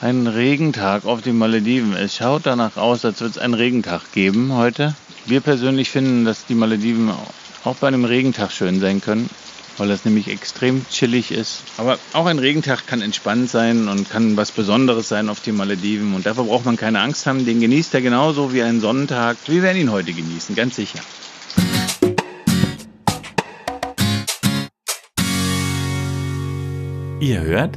Ein Regentag auf den Malediven. Es schaut danach aus, als würde es einen Regentag geben heute. Wir persönlich finden, dass die Malediven auch bei einem Regentag schön sein können, weil das nämlich extrem chillig ist. Aber auch ein Regentag kann entspannt sein und kann was Besonderes sein auf den Malediven. Und dafür braucht man keine Angst haben. Den genießt er genauso wie einen Sonnentag. Wir werden ihn heute genießen, ganz sicher. Ihr hört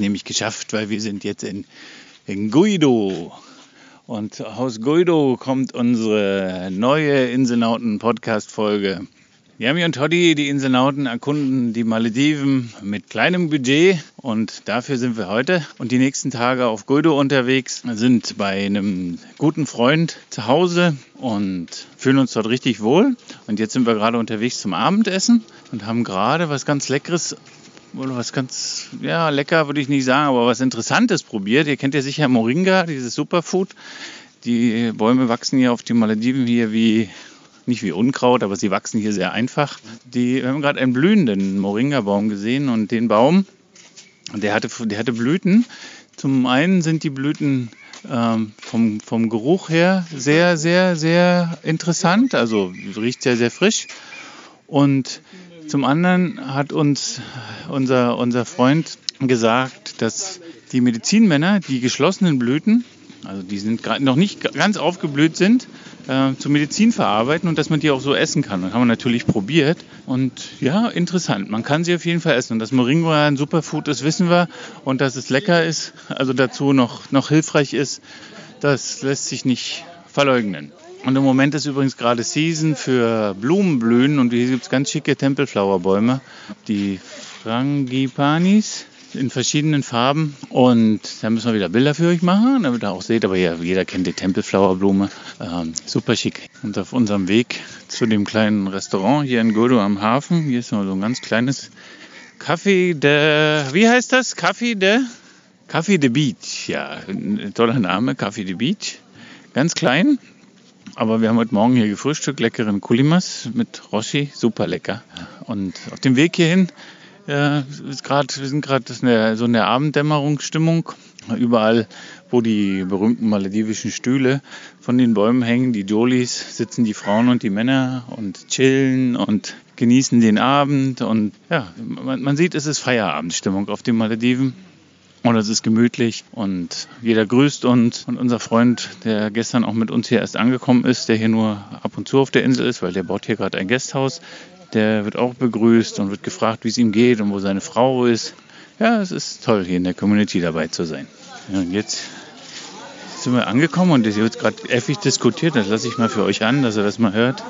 Nämlich geschafft, weil wir sind jetzt in, in Guido. Und aus Guido kommt unsere neue Inselnauten-Podcast-Folge. Yami und Toddy, die Inselnauten, erkunden die Malediven mit kleinem Budget und dafür sind wir heute und die nächsten Tage auf Guido unterwegs, sind bei einem guten Freund zu Hause und fühlen uns dort richtig wohl. Und jetzt sind wir gerade unterwegs zum Abendessen und haben gerade was ganz Leckeres oder was ganz, ja, lecker würde ich nicht sagen, aber was Interessantes probiert. Ihr kennt ja sicher Moringa, dieses Superfood. Die Bäume wachsen hier auf den Malediven hier wie, nicht wie Unkraut, aber sie wachsen hier sehr einfach. Die, wir haben gerade einen blühenden Moringa-Baum gesehen und den Baum, der hatte, der hatte Blüten. Zum einen sind die Blüten ähm, vom, vom Geruch her sehr, sehr, sehr interessant. Also riecht sehr, sehr frisch. Und zum anderen hat uns unser, unser Freund gesagt, dass die Medizinmänner die geschlossenen Blüten, also die sind noch nicht ganz aufgeblüht sind, äh, zur Medizin verarbeiten und dass man die auch so essen kann. Das haben wir natürlich probiert und ja, interessant. Man kann sie auf jeden Fall essen. Und dass Moringa ein Superfood ist, wissen wir. Und dass es lecker ist, also dazu noch, noch hilfreich ist, das lässt sich nicht verleugnen. Und im Moment ist übrigens gerade Season für Blumenblühen und hier gibt es ganz schicke Tempelflowerbäume. Die Frangipanis in verschiedenen Farben und da müssen wir wieder Bilder für euch machen, damit ihr auch seht, aber ja, jeder kennt die Tempelflowerblume. Ähm, super schick. Und auf unserem Weg zu dem kleinen Restaurant hier in Godo am Hafen, hier ist noch so ein ganz kleines Café de, wie heißt das? Café de, Café de Beach, ja, toller Name, Café de Beach. Ganz klein, aber wir haben heute Morgen hier gefrühstückt, leckeren Kulimas mit Roshi, super lecker. Und auf dem Weg hierhin, äh, ist grad, wir sind gerade so in der Abenddämmerungsstimmung. Überall, wo die berühmten maledivischen Stühle von den Bäumen hängen, die Jolis, sitzen die Frauen und die Männer und chillen und genießen den Abend. Und ja, man, man sieht, es ist Feierabendstimmung auf den Malediven. Und es ist gemütlich und jeder grüßt uns. Und unser Freund, der gestern auch mit uns hier erst angekommen ist, der hier nur ab und zu auf der Insel ist, weil der baut hier gerade ein Gasthaus, der wird auch begrüßt und wird gefragt, wie es ihm geht und wo seine Frau ist. Ja, es ist toll, hier in der Community dabei zu sein. Und jetzt sind wir angekommen und hier wird gerade effig diskutiert. Das lasse ich mal für euch an, dass ihr das mal hört.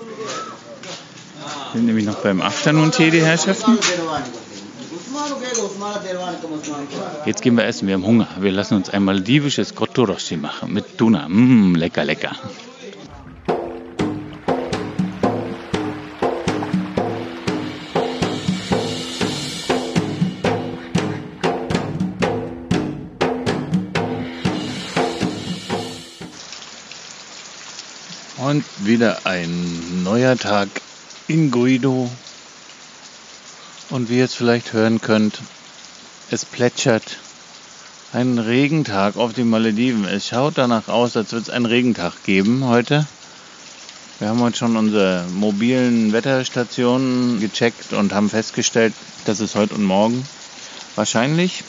Wir sind nämlich noch beim Afternoon-Tee, die Herrschaften. Jetzt gehen wir essen, wir haben Hunger. Wir lassen uns ein maldivisches Kotoroshi machen mit Tuna. Mmm, lecker, lecker. Und wieder ein neuer Tag in Guido. Und wie ihr jetzt vielleicht hören könnt, es plätschert. Ein Regentag auf den Malediven. Es schaut danach aus, als würde es einen Regentag geben heute. Wir haben heute schon unsere mobilen Wetterstationen gecheckt und haben festgestellt, dass es heute und morgen wahrscheinlich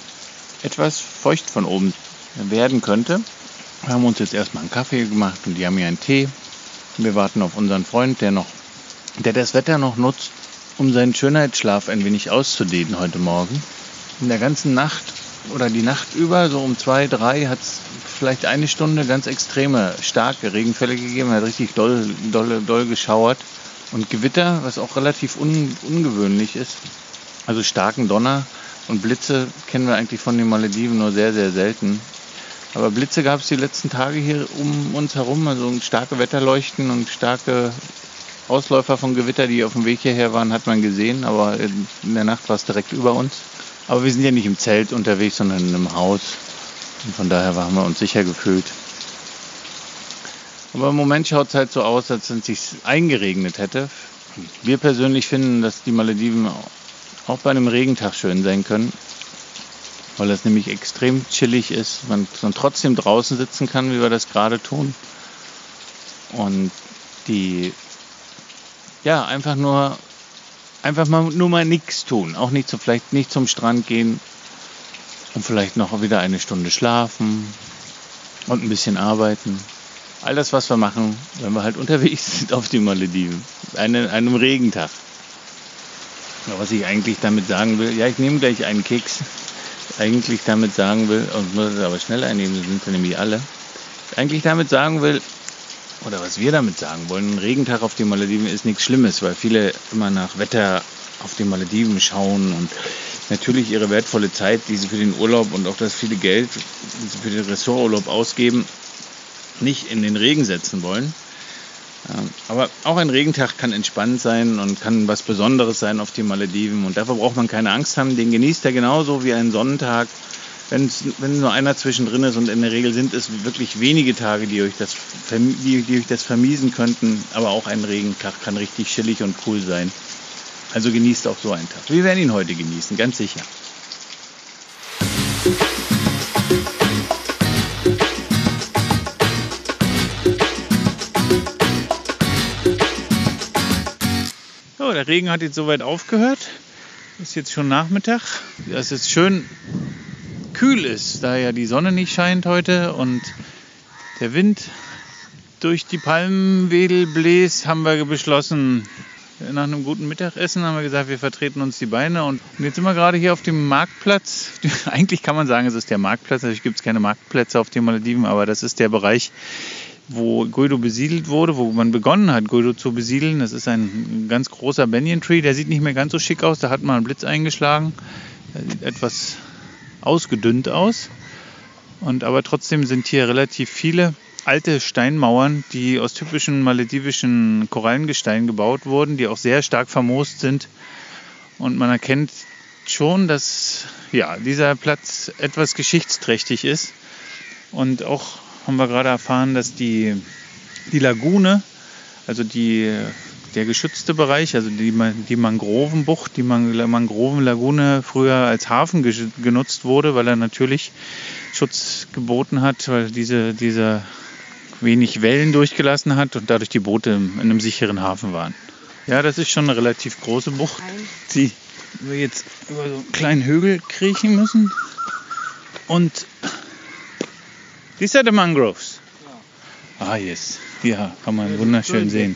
etwas feucht von oben werden könnte. Wir haben uns jetzt erstmal einen Kaffee gemacht und die haben hier einen Tee. Wir warten auf unseren Freund, der noch, der das Wetter noch nutzt, um seinen Schönheitsschlaf ein wenig auszudehnen heute Morgen. In der ganzen Nacht oder die Nacht über, so um zwei, drei, hat es vielleicht eine Stunde ganz extreme, starke Regenfälle gegeben, hat richtig doll, doll, doll geschauert. Und Gewitter, was auch relativ un, ungewöhnlich ist. Also starken Donner und Blitze kennen wir eigentlich von den Malediven nur sehr, sehr selten. Aber Blitze gab es die letzten Tage hier um uns herum, also starke Wetterleuchten und starke Ausläufer von Gewitter, die auf dem Weg hierher waren, hat man gesehen, aber in der Nacht war es direkt über uns. Aber wir sind ja nicht im Zelt unterwegs, sondern in einem Haus. Und von daher haben wir uns sicher gefühlt. Aber im Moment schaut es halt so aus, als wenn es sich eingeregnet hätte. Wir persönlich finden, dass die Malediven auch bei einem Regentag schön sein können, weil es nämlich extrem chillig ist, man, man trotzdem draußen sitzen kann, wie wir das gerade tun. Und die, ja, einfach nur, einfach mal nur mal nichts tun, auch nicht so, vielleicht nicht zum Strand gehen und vielleicht noch wieder eine Stunde schlafen und ein bisschen arbeiten. All das, was wir machen, wenn wir halt unterwegs sind auf die Malediven, einen, einem Regentag. Was ich eigentlich damit sagen will, ja, ich nehme gleich einen Keks. Eigentlich damit sagen will, und muss es aber schnell einnehmen, sind wir nämlich alle. Eigentlich damit sagen will, oder was wir damit sagen wollen, ein Regentag auf den Malediven ist nichts Schlimmes, weil viele immer nach Wetter auf den Malediven schauen und natürlich ihre wertvolle Zeit, die sie für den Urlaub und auch das viele Geld, die sie für den Ressorturlaub ausgeben, nicht in den Regen setzen wollen. Aber auch ein Regentag kann entspannt sein und kann was Besonderes sein auf den Malediven. Und dafür braucht man keine Angst haben. Den genießt er genauso wie einen Sonnentag. Wenn's, wenn nur einer zwischendrin ist und in der Regel sind es wirklich wenige Tage, die euch, das, die, die euch das vermiesen könnten. Aber auch ein Regentag kann richtig chillig und cool sein. Also genießt auch so einen Tag. Wir werden ihn heute genießen, ganz sicher. So, der Regen hat jetzt soweit aufgehört. Ist jetzt schon Nachmittag. Es schön kühl ist, da ja die Sonne nicht scheint heute und der Wind durch die Palmenwedel bläst, haben wir beschlossen, nach einem guten Mittagessen haben wir gesagt, wir vertreten uns die Beine. Und jetzt sind wir gerade hier auf dem Marktplatz. Eigentlich kann man sagen, es ist der Marktplatz. Natürlich gibt es keine Marktplätze auf den Malediven, aber das ist der Bereich, wo Guido besiedelt wurde, wo man begonnen hat, Guido zu besiedeln. Das ist ein ganz großer Banyan Tree, der sieht nicht mehr ganz so schick aus, da hat mal ein Blitz eingeschlagen. Der sieht etwas ausgedünnt aus. Und aber trotzdem sind hier relativ viele alte Steinmauern, die aus typischen maledivischen Korallengestein gebaut wurden, die auch sehr stark vermoost sind. Und man erkennt schon, dass ja, dieser Platz etwas geschichtsträchtig ist und auch haben wir gerade erfahren, dass die, die Lagune, also die, der geschützte Bereich, also die, die Mangrovenbucht, die Mangrovenlagune früher als Hafen genutzt wurde, weil er natürlich Schutz geboten hat, weil diese, diese wenig Wellen durchgelassen hat und dadurch die Boote in einem sicheren Hafen waren. Ja, das ist schon eine relativ große Bucht, die wir jetzt über so einen kleinen Hügel kriechen müssen. Und These are the mangroves. Ah, yes. Ja, kann man wunderschön sehen.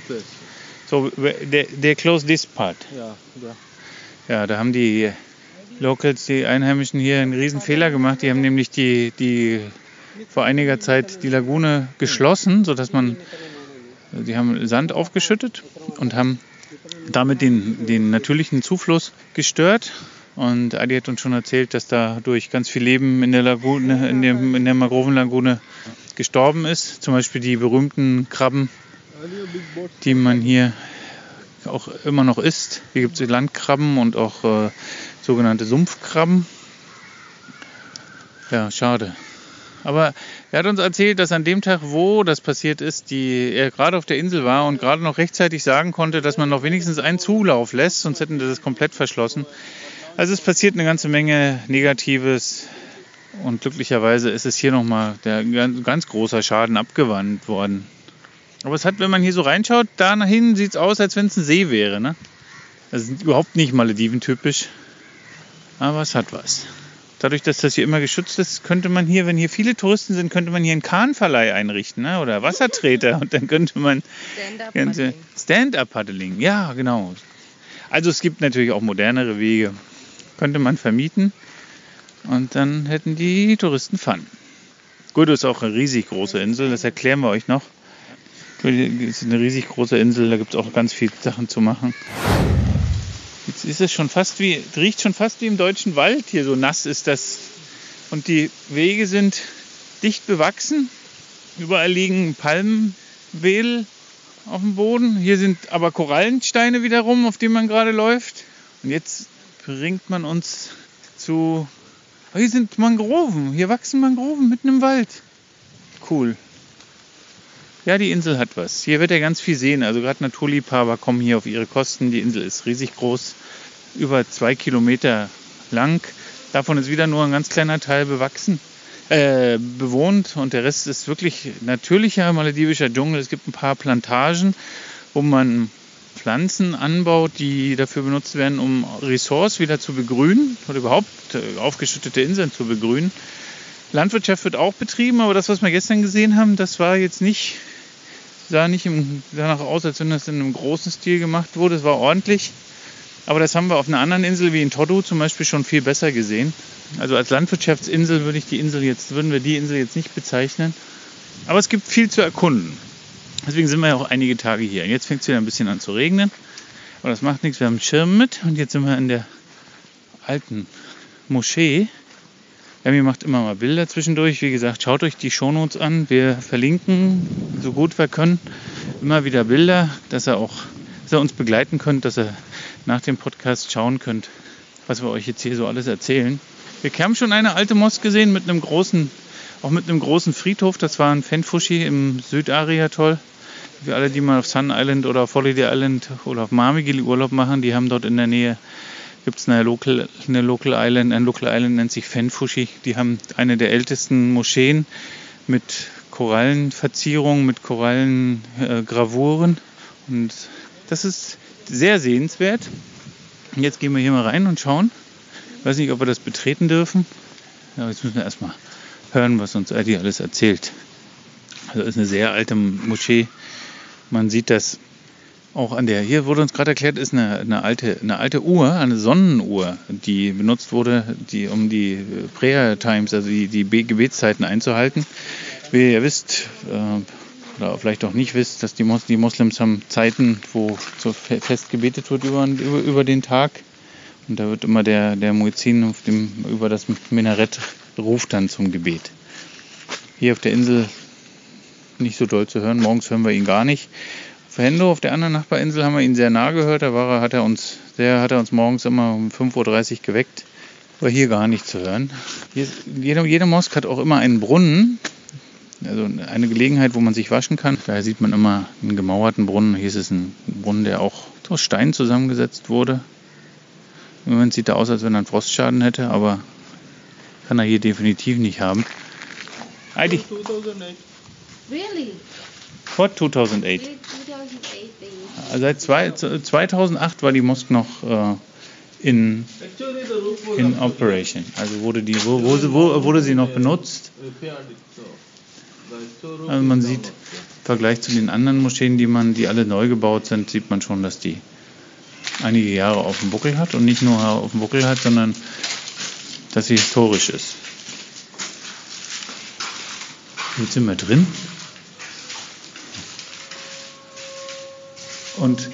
So, they, they close this part. Ja, ja. Ja, da haben die Locals, die Einheimischen hier einen riesen Fehler gemacht. Die haben nämlich die, die vor einiger Zeit die Lagune geschlossen, sodass man, die haben Sand aufgeschüttet und haben damit den, den natürlichen Zufluss gestört. Und Adi hat uns schon erzählt, dass dadurch ganz viel Leben in der Lagune, in, dem, in der Mangrovenlagune gestorben ist. Zum Beispiel die berühmten Krabben, die man hier auch immer noch isst. Hier gibt es Landkrabben und auch äh, sogenannte Sumpfkrabben. Ja, schade. Aber er hat uns erzählt, dass an dem Tag, wo das passiert ist, die, er gerade auf der Insel war und gerade noch rechtzeitig sagen konnte, dass man noch wenigstens einen Zulauf lässt, sonst hätten wir das komplett verschlossen. Also es passiert eine ganze Menge Negatives und glücklicherweise ist es hier nochmal der ganz großer Schaden abgewandt worden. Aber es hat, wenn man hier so reinschaut, da nach hinten sieht es aus, als wenn es ein See wäre. Ne? Das ist überhaupt nicht Malediven-typisch, aber es hat was. Dadurch, dass das hier immer geschützt ist, könnte man hier, wenn hier viele Touristen sind, könnte man hier einen Kahnverleih einrichten ne? oder Wassertreter und dann könnte man Stand-up-Paddling. Stand-up-Paddling, ja genau. Also es gibt natürlich auch modernere Wege könnte man vermieten. Und dann hätten die Touristen Fun. Guido ist auch eine riesig große Insel, das erklären wir euch noch. Es ist eine riesig große Insel, da gibt es auch ganz viele Sachen zu machen. Jetzt ist es schon fast wie, riecht schon fast wie im deutschen Wald hier, so nass ist das. Und die Wege sind dicht bewachsen. Überall liegen Palmwedel auf dem Boden. Hier sind aber Korallensteine wiederum, auf denen man gerade läuft. Und jetzt bringt man uns zu. Oh, hier sind Mangroven. Hier wachsen Mangroven mitten im Wald. Cool. Ja, die Insel hat was. Hier wird er ganz viel sehen. Also gerade Naturliebhaber kommen hier auf ihre Kosten. Die Insel ist riesig groß, über zwei Kilometer lang. Davon ist wieder nur ein ganz kleiner Teil bewachsen, äh, bewohnt und der Rest ist wirklich natürlicher maledivischer Dschungel. Es gibt ein paar Plantagen, wo man Pflanzen anbaut, die dafür benutzt werden, um Ressorts wieder zu begrünen oder überhaupt äh, aufgeschüttete Inseln zu begrünen. Landwirtschaft wird auch betrieben, aber das, was wir gestern gesehen haben, das war jetzt nicht sah nicht im, danach aus, als wenn das in einem großen Stil gemacht wurde. Es war ordentlich. Aber das haben wir auf einer anderen Insel wie in Todu zum Beispiel schon viel besser gesehen. Also als Landwirtschaftsinsel würde ich die Insel jetzt, würden wir die Insel jetzt nicht bezeichnen. Aber es gibt viel zu erkunden. Deswegen sind wir ja auch einige Tage hier. Und jetzt fängt es wieder ein bisschen an zu regnen. Aber das macht nichts, wir haben einen Schirm mit. Und jetzt sind wir in der alten Moschee. Emi macht immer mal Bilder zwischendurch. Wie gesagt, schaut euch die Shownotes an. Wir verlinken so gut wir können immer wieder Bilder, dass ihr auch dass ihr uns begleiten könnt, dass ihr nach dem Podcast schauen könnt, was wir euch jetzt hier so alles erzählen. Wir haben schon eine alte Mosk gesehen mit einem großen, auch mit einem großen Friedhof. Das war ein Fenfushi im Südari-Atoll. Für alle, die mal auf Sun Island oder auf Holiday Island oder auf Marmigili Urlaub machen, die haben dort in der Nähe gibt es eine Local, eine Local Island, ein Local Island nennt sich Fenfushi. Die haben eine der ältesten Moscheen mit Korallenverzierungen, mit Korallengravuren. Äh, und das ist sehr sehenswert. Jetzt gehen wir hier mal rein und schauen. Ich weiß nicht, ob wir das betreten dürfen. Aber jetzt müssen wir erstmal hören, was uns Eddie alles erzählt. Also ist eine sehr alte Moschee. Man sieht das auch an der, hier wurde uns gerade erklärt, ist eine, eine, alte, eine alte Uhr, eine Sonnenuhr, die benutzt wurde, die, um die Prayer Times, also die, die Gebetszeiten einzuhalten. Wie ihr wisst, äh, oder vielleicht auch nicht wisst, dass die, Mos die Moslems haben Zeiten, wo so fest gebetet wird über, über, über den Tag. Und da wird immer der, der Muezzin auf dem, über das Minarett ruft dann zum Gebet. Hier auf der Insel nicht so doll zu hören. Morgens hören wir ihn gar nicht. Hendo auf der anderen Nachbarinsel haben wir ihn sehr nah gehört. Da war er, hat er uns, der hat er uns morgens immer um 5.30 Uhr geweckt. War hier gar nicht zu hören. Hier, jede, jede Mosk hat auch immer einen Brunnen. Also eine Gelegenheit, wo man sich waschen kann. Daher sieht man immer einen gemauerten Brunnen. Hier ist es ein Brunnen, der auch aus Stein zusammengesetzt wurde. Im Moment sieht er aus, als wenn er einen Frostschaden hätte, aber kann er hier definitiv nicht haben. Heidi. Really? Vor 2008. Seit zwei, 2008 war die Mosk noch äh, in, in Operation. Also wurde, die, wo, wo, wurde sie noch benutzt. Also man sieht im Vergleich zu den anderen Moscheen, die man, die alle neu gebaut sind, sieht man schon, dass die einige Jahre auf dem Buckel hat und nicht nur auf dem Buckel hat, sondern dass sie historisch ist. Jetzt sind wir drin. Und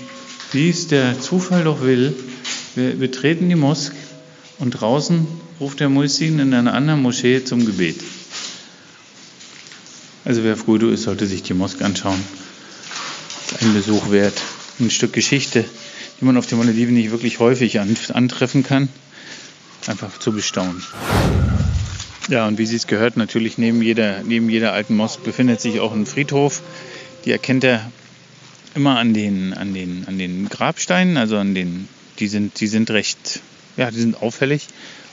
wie es der Zufall doch will, wir betreten die Mosk und draußen ruft der Muezzin in einer anderen Moschee zum Gebet. Also wer Frudo ist, sollte sich die Mosk anschauen. Ein Besuch wert. Ein Stück Geschichte, die man auf den Malediven nicht wirklich häufig antreffen kann. Einfach zu bestaunen. Ja, und wie Sie es gehört, natürlich neben jeder, neben jeder alten Mosk befindet sich auch ein Friedhof. Die erkennt er immer an den, an den, an den Grabsteinen, also an den, die sind, die sind recht, ja, die sind auffällig.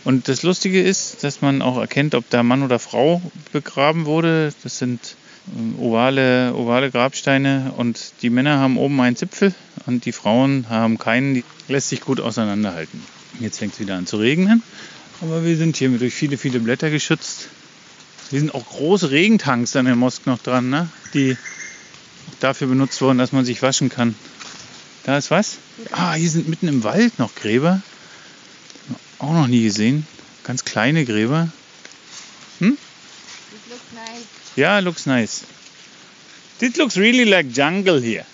Und das Lustige ist, dass man auch erkennt, ob da Mann oder Frau begraben wurde. Das sind ähm, ovale, ovale Grabsteine und die Männer haben oben einen Zipfel und die Frauen haben keinen. Die lässt sich gut auseinanderhalten. Jetzt fängt es wieder an zu regnen, aber wir sind hier durch viele, viele Blätter geschützt. Hier sind auch große Regentanks an der Mosk noch dran, ne? die dafür benutzt worden, dass man sich waschen kann. Da ist was? Ah, hier sind mitten im Wald noch Gräber. Auch noch nie gesehen. ganz kleine Gräber. This looks nice. Ja, looks nice. This looks really like jungle here.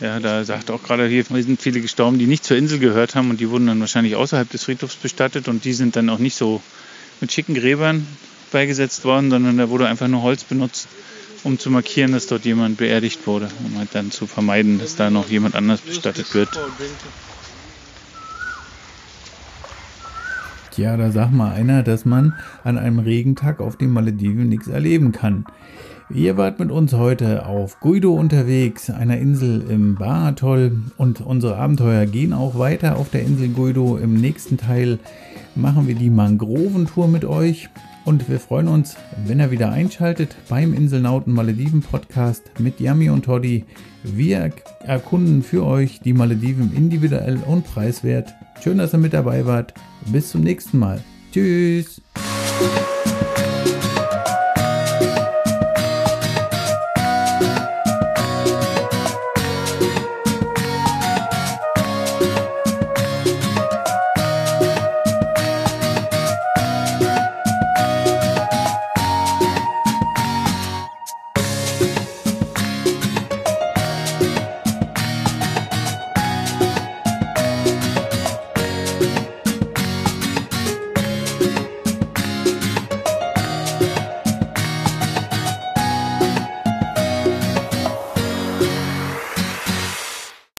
Ja, da sagt auch gerade, hier sind viele gestorben, die nicht zur Insel gehört haben und die wurden dann wahrscheinlich außerhalb des Friedhofs bestattet und die sind dann auch nicht so mit schicken Gräbern beigesetzt worden, sondern da wurde einfach nur Holz benutzt, um zu markieren, dass dort jemand beerdigt wurde, um halt dann zu vermeiden, dass da noch jemand anders bestattet wird. Tja, da sagt mal einer, dass man an einem Regentag auf den Malediven nichts erleben kann. Ihr wart mit uns heute auf Guido unterwegs, einer Insel im Baratol und unsere Abenteuer gehen auch weiter auf der Insel Guido. Im nächsten Teil machen wir die Mangroventour mit euch und wir freuen uns, wenn ihr wieder einschaltet beim Inselnauten Malediven Podcast mit Yami und Toddy. Wir erkunden für euch die Malediven individuell und preiswert. Schön, dass ihr mit dabei wart. Bis zum nächsten Mal. Tschüss.